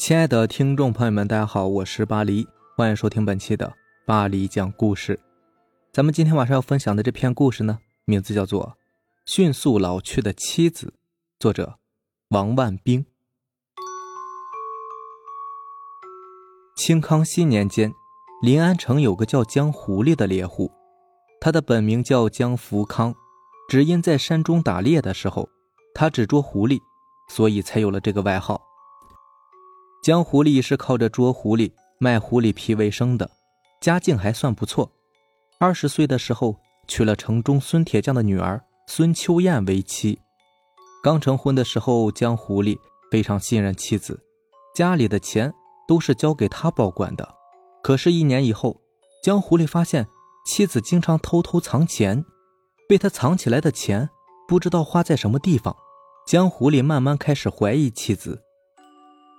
亲爱的听众朋友们，大家好，我是巴黎，欢迎收听本期的巴黎讲故事。咱们今天晚上要分享的这篇故事呢，名字叫做《迅速老去的妻子》，作者王万兵。清康熙年间，临安城有个叫江狐狸的猎户，他的本名叫江福康，只因在山中打猎的时候，他只捉狐狸，所以才有了这个外号。江狐狸是靠着捉狐狸、卖狐狸皮为生的，家境还算不错。二十岁的时候娶了城中孙铁匠的女儿孙秋燕为妻。刚成婚的时候，江狐狸非常信任妻子，家里的钱都是交给他保管的。可是，一年以后，江狐狸发现妻子经常偷偷藏钱，被他藏起来的钱不知道花在什么地方。江狐狸慢慢开始怀疑妻子。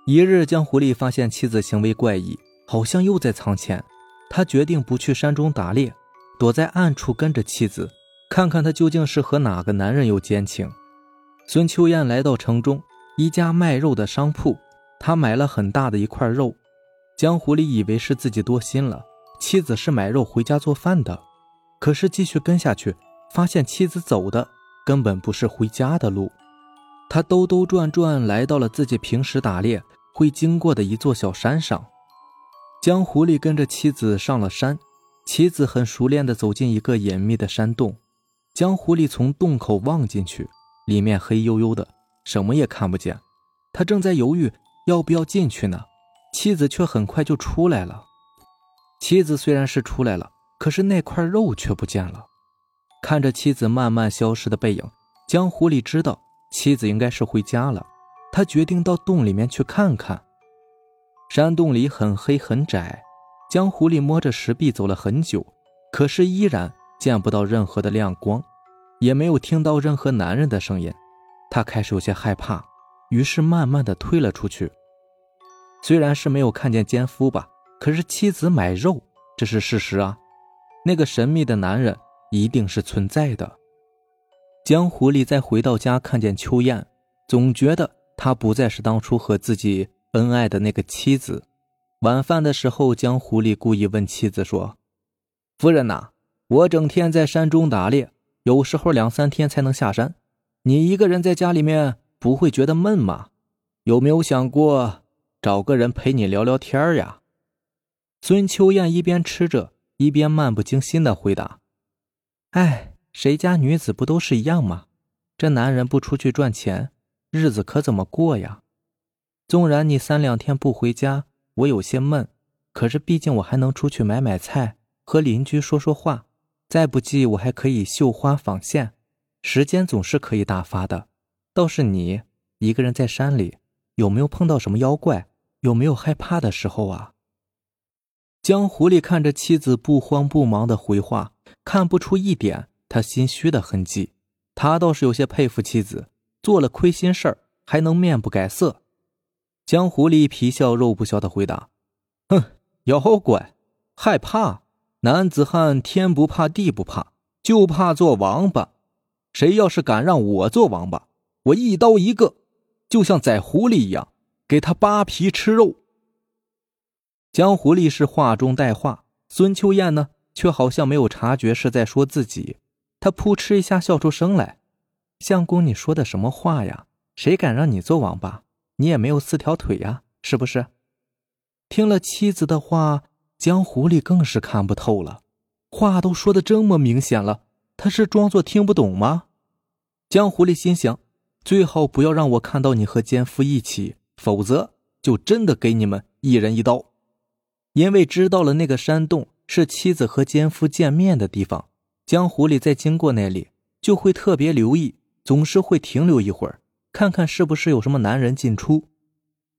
一日，江狐狸发现妻子行为怪异，好像又在藏钱。他决定不去山中打猎，躲在暗处跟着妻子，看看他究竟是和哪个男人有奸情。孙秋燕来到城中一家卖肉的商铺，他买了很大的一块肉。江狐狸以为是自己多心了，妻子是买肉回家做饭的。可是继续跟下去，发现妻子走的根本不是回家的路。他兜兜转转来到了自己平时打猎。会经过的一座小山上，江狐狸跟着妻子上了山，妻子很熟练地走进一个隐秘的山洞。江狐狸从洞口望进去，里面黑黝黝的，什么也看不见。他正在犹豫要不要进去呢，妻子却很快就出来了。妻子虽然是出来了，可是那块肉却不见了。看着妻子慢慢消失的背影，江狐狸知道妻子应该是回家了。他决定到洞里面去看看。山洞里很黑很窄，江狐狸摸着石壁走了很久，可是依然见不到任何的亮光，也没有听到任何男人的声音。他开始有些害怕，于是慢慢的退了出去。虽然是没有看见奸夫吧，可是妻子买肉，这是事实啊。那个神秘的男人一定是存在的。江狐狸再回到家，看见秋燕，总觉得。她不再是当初和自己恩爱的那个妻子。晚饭的时候，江狐狸故意问妻子说：“夫人呐，我整天在山中打猎，有时候两三天才能下山。你一个人在家里面不会觉得闷吗？有没有想过找个人陪你聊聊天呀？”孙秋燕一边吃着，一边漫不经心的回答：“哎，谁家女子不都是一样吗？这男人不出去赚钱。”日子可怎么过呀？纵然你三两天不回家，我有些闷。可是毕竟我还能出去买买菜，和邻居说说话。再不济，我还可以绣花纺线，时间总是可以打发的。倒是你一个人在山里，有没有碰到什么妖怪？有没有害怕的时候啊？江狐狸看着妻子不慌不忙的回话，看不出一点他心虚的痕迹。他倒是有些佩服妻子。做了亏心事儿还能面不改色？江狐狸皮笑肉不笑的回答：“哼，妖怪，害怕？男子汉天不怕地不怕，就怕做王八。谁要是敢让我做王八，我一刀一个，就像宰狐狸一样，给他扒皮吃肉。”江狐狸是话中带话，孙秋燕呢，却好像没有察觉是在说自己，他扑哧一下笑出声来。相公，你说的什么话呀？谁敢让你做王八？你也没有四条腿呀，是不是？听了妻子的话，江狐狸更是看不透了。话都说的这么明显了，他是装作听不懂吗？江狐狸心想：最好不要让我看到你和奸夫一起，否则就真的给你们一人一刀。因为知道了那个山洞是妻子和奸夫见面的地方，江狐狸在经过那里就会特别留意。总是会停留一会儿，看看是不是有什么男人进出。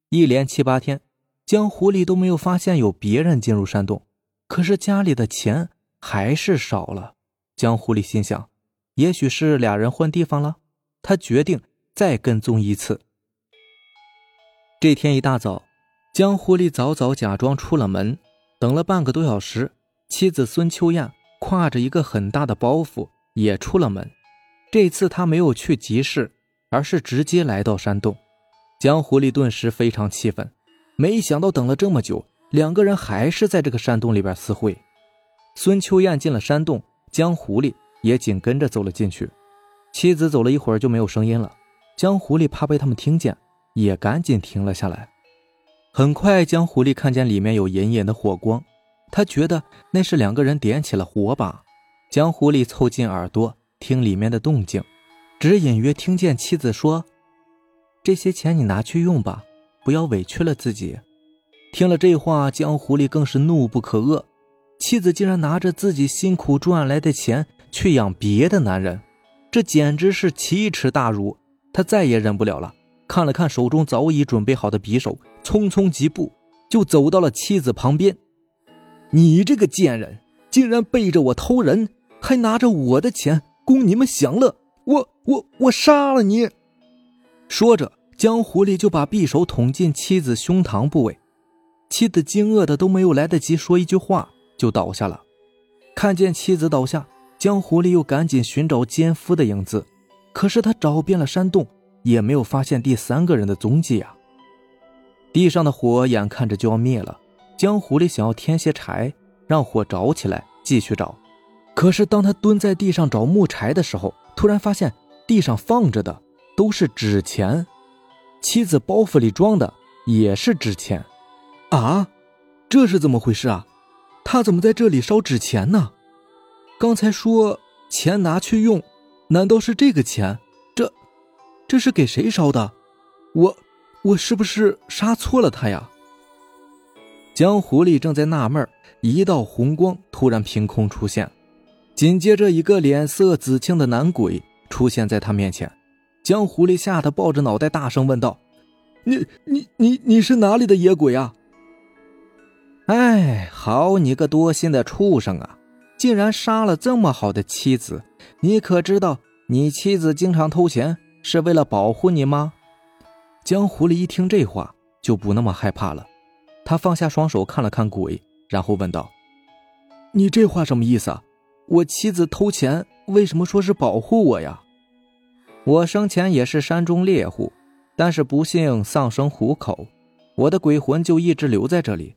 一连七八天，江狐狸都没有发现有别人进入山洞，可是家里的钱还是少了。江狐狸心想，也许是俩人换地方了。他决定再跟踪一次。这天一大早，江狐狸早早假装出了门，等了半个多小时，妻子孙秋燕挎着一个很大的包袱也出了门。这次他没有去集市，而是直接来到山洞。江狐狸顿时非常气愤，没想到等了这么久，两个人还是在这个山洞里边私会。孙秋燕进了山洞，江狐狸也紧跟着走了进去。妻子走了一会儿就没有声音了，江狐狸怕被他们听见，也赶紧停了下来。很快，江狐狸看见里面有隐隐的火光，他觉得那是两个人点起了火把。江狐狸凑近耳朵听里面的动静，只隐约听见妻子说：“这些钱你拿去用吧。”不要委屈了自己。听了这话，江狐狸更是怒不可遏。妻子竟然拿着自己辛苦赚来的钱去养别的男人，这简直是奇耻大辱。他再也忍不了了，看了看手中早已准备好的匕首，匆匆几步就走到了妻子旁边。你这个贱人，竟然背着我偷人，还拿着我的钱供你们享乐！我我我杀了你！说着。江狐狸就把匕首捅进妻子胸膛部位，妻子惊愕的都没有来得及说一句话，就倒下了。看见妻子倒下，江狐狸又赶紧寻找奸夫的影子，可是他找遍了山洞，也没有发现第三个人的踪迹啊。地上的火眼看着就要灭了，江湖里想要添些柴，让火着起来，继续找。可是当他蹲在地上找木柴的时候，突然发现地上放着的都是纸钱。妻子包袱里装的也是纸钱，啊，这是怎么回事啊？他怎么在这里烧纸钱呢？刚才说钱拿去用，难道是这个钱？这，这是给谁烧的？我，我是不是杀错了他呀？江狐狸正在纳闷，一道红光突然凭空出现，紧接着一个脸色紫青的男鬼出现在他面前。江狐狸吓得抱着脑袋，大声问道：“你、你、你、你是哪里的野鬼啊？”哎，好你个多心的畜生啊！竟然杀了这么好的妻子！你可知道，你妻子经常偷钱是为了保护你吗？江狐狸一听这话，就不那么害怕了。他放下双手，看了看鬼，然后问道：“你这话什么意思啊？我妻子偷钱，为什么说是保护我呀？”我生前也是山中猎户，但是不幸丧生虎口，我的鬼魂就一直留在这里。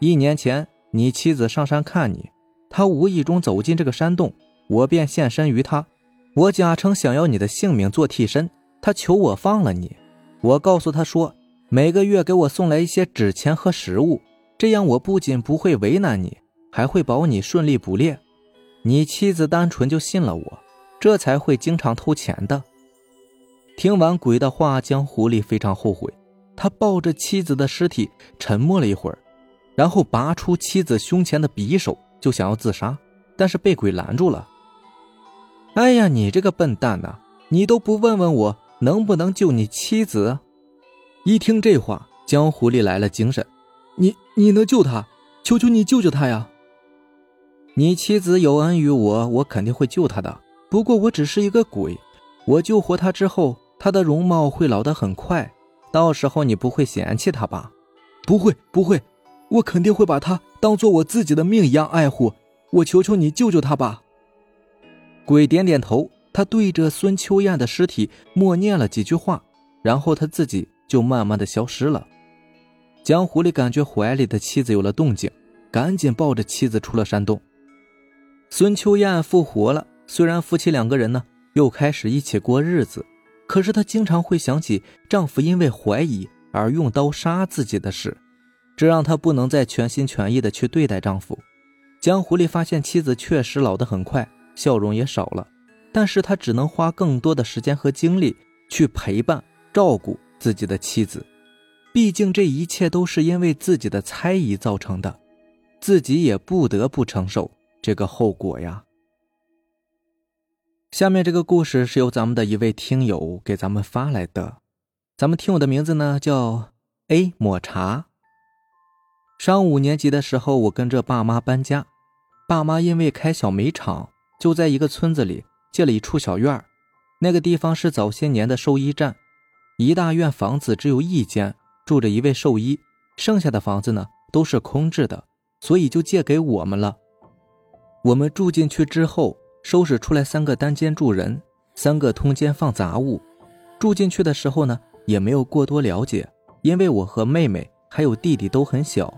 一年前，你妻子上山看你，她无意中走进这个山洞，我便现身于她。我假称想要你的性命做替身，她求我放了你。我告诉她说，每个月给我送来一些纸钱和食物，这样我不仅不会为难你，还会保你顺利捕猎。你妻子单纯就信了我，这才会经常偷钱的。听完鬼的话，江狐狸非常后悔。他抱着妻子的尸体，沉默了一会儿，然后拔出妻子胸前的匕首，就想要自杀，但是被鬼拦住了。哎呀，你这个笨蛋呐！你都不问问我能不能救你妻子？一听这话，江狐狸来了精神：“你你能救他？求求你救救他呀！你妻子有恩于我，我肯定会救她的。不过我只是一个鬼，我救活她之后。”他的容貌会老得很快，到时候你不会嫌弃他吧？不会，不会，我肯定会把他当做我自己的命一样爱护。我求求你救救他吧！鬼点点头，他对着孙秋燕的尸体默念了几句话，然后他自己就慢慢的消失了。江狐狸感觉怀里的妻子有了动静，赶紧抱着妻子出了山洞。孙秋燕复活了，虽然夫妻两个人呢又开始一起过日子。可是她经常会想起丈夫因为怀疑而用刀杀自己的事，这让她不能再全心全意的去对待丈夫。江狐狸发现妻子确实老得很快，笑容也少了，但是他只能花更多的时间和精力去陪伴、照顾自己的妻子。毕竟这一切都是因为自己的猜疑造成的，自己也不得不承受这个后果呀。下面这个故事是由咱们的一位听友给咱们发来的，咱们听友的名字呢叫 A 抹茶。上五年级的时候，我跟着爸妈搬家，爸妈因为开小煤厂，就在一个村子里借了一处小院那个地方是早些年的兽医站，一大院房子只有一间住着一位兽医，剩下的房子呢都是空置的，所以就借给我们了。我们住进去之后。收拾出来三个单间住人，三个通间放杂物。住进去的时候呢，也没有过多了解，因为我和妹妹还有弟弟都很小，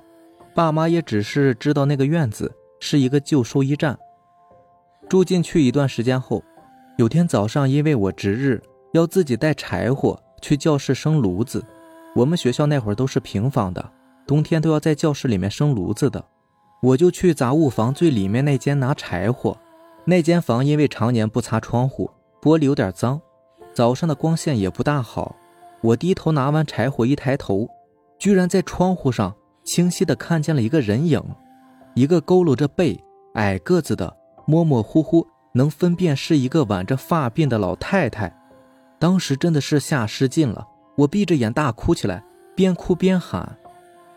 爸妈也只是知道那个院子是一个旧兽医站。住进去一段时间后，有天早上，因为我值日要自己带柴火去教室生炉子。我们学校那会儿都是平房的，冬天都要在教室里面生炉子的。我就去杂物房最里面那间拿柴火。那间房因为常年不擦窗户，玻璃有点脏，早上的光线也不大好。我低头拿完柴火，一抬头，居然在窗户上清晰的看见了一个人影，一个佝偻着背、矮个子的。模模糊糊能分辨是一个挽着发鬓的老太太，当时真的是吓失禁了，我闭着眼大哭起来，边哭边喊。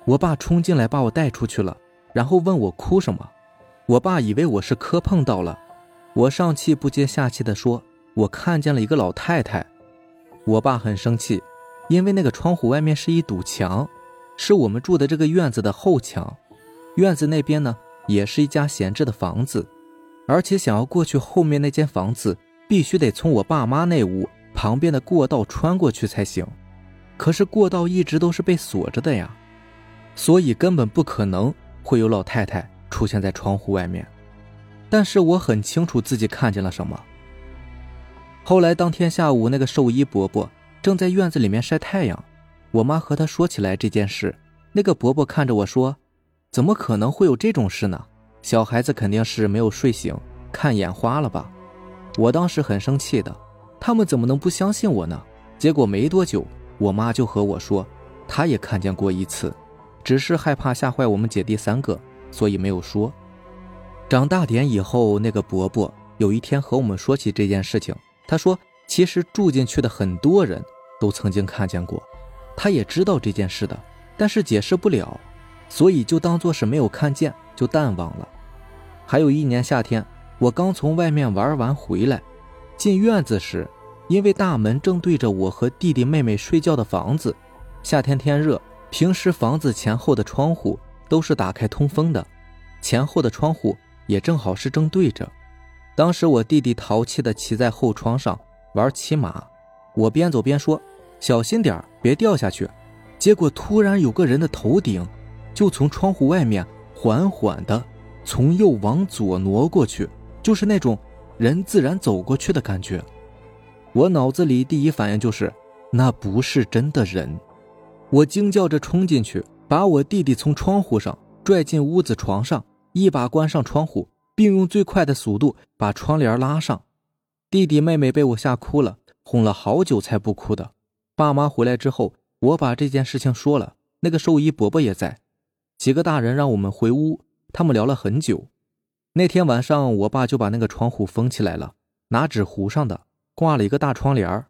我爸冲进来把我带出去了，然后问我哭什么。我爸以为我是磕碰到了，我上气不接下气的说，我看见了一个老太太。我爸很生气，因为那个窗户外面是一堵墙，是我们住的这个院子的后墙，院子那边呢也是一家闲置的房子。而且想要过去后面那间房子，必须得从我爸妈那屋旁边的过道穿过去才行。可是过道一直都是被锁着的呀，所以根本不可能会有老太太出现在窗户外面。但是我很清楚自己看见了什么。后来当天下午，那个兽医伯伯正在院子里面晒太阳，我妈和他说起来这件事，那个伯伯看着我说：“怎么可能会有这种事呢？”小孩子肯定是没有睡醒，看眼花了吧？我当时很生气的，他们怎么能不相信我呢？结果没多久，我妈就和我说，她也看见过一次，只是害怕吓坏我们姐弟三个，所以没有说。长大点以后，那个伯伯有一天和我们说起这件事情，他说，其实住进去的很多人都曾经看见过，他也知道这件事的，但是解释不了，所以就当做是没有看见，就淡忘了。还有一年夏天，我刚从外面玩完回来，进院子时，因为大门正对着我和弟弟妹妹睡觉的房子，夏天天热，平时房子前后的窗户都是打开通风的，前后的窗户也正好是正对着。当时我弟弟淘气的骑在后窗上玩骑马，我边走边说：“小心点别掉下去。”结果突然有个人的头顶就从窗户外面缓缓的。从右往左挪过去，就是那种人自然走过去的感觉。我脑子里第一反应就是那不是真的人。我惊叫着冲进去，把我弟弟从窗户上拽进屋子床上，一把关上窗户，并用最快的速度把窗帘拉上。弟弟妹妹被我吓哭了，哄了好久才不哭的。爸妈回来之后，我把这件事情说了，那个兽医伯伯也在，几个大人让我们回屋。他们聊了很久，那天晚上，我爸就把那个窗户封起来了，拿纸糊上的，挂了一个大窗帘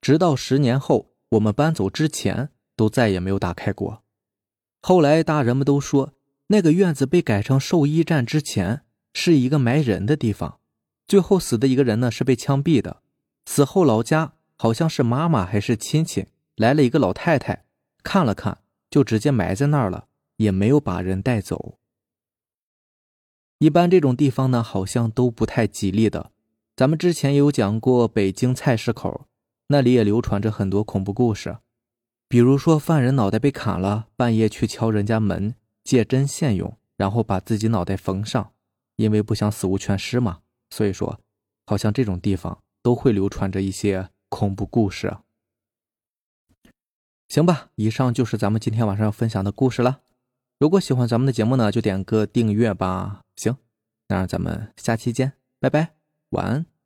直到十年后我们搬走之前，都再也没有打开过。后来大人们都说，那个院子被改成兽医站之前是一个埋人的地方，最后死的一个人呢是被枪毙的，死后老家好像是妈妈还是亲戚来了一个老太太，看了看就直接埋在那儿了，也没有把人带走。一般这种地方呢，好像都不太吉利的。咱们之前也有讲过，北京菜市口那里也流传着很多恐怖故事，比如说犯人脑袋被砍了，半夜去敲人家门借针线用，然后把自己脑袋缝上，因为不想死无全尸嘛。所以说，好像这种地方都会流传着一些恐怖故事。行吧，以上就是咱们今天晚上要分享的故事了。如果喜欢咱们的节目呢，就点个订阅吧。行，那咱们下期见，拜拜，晚安。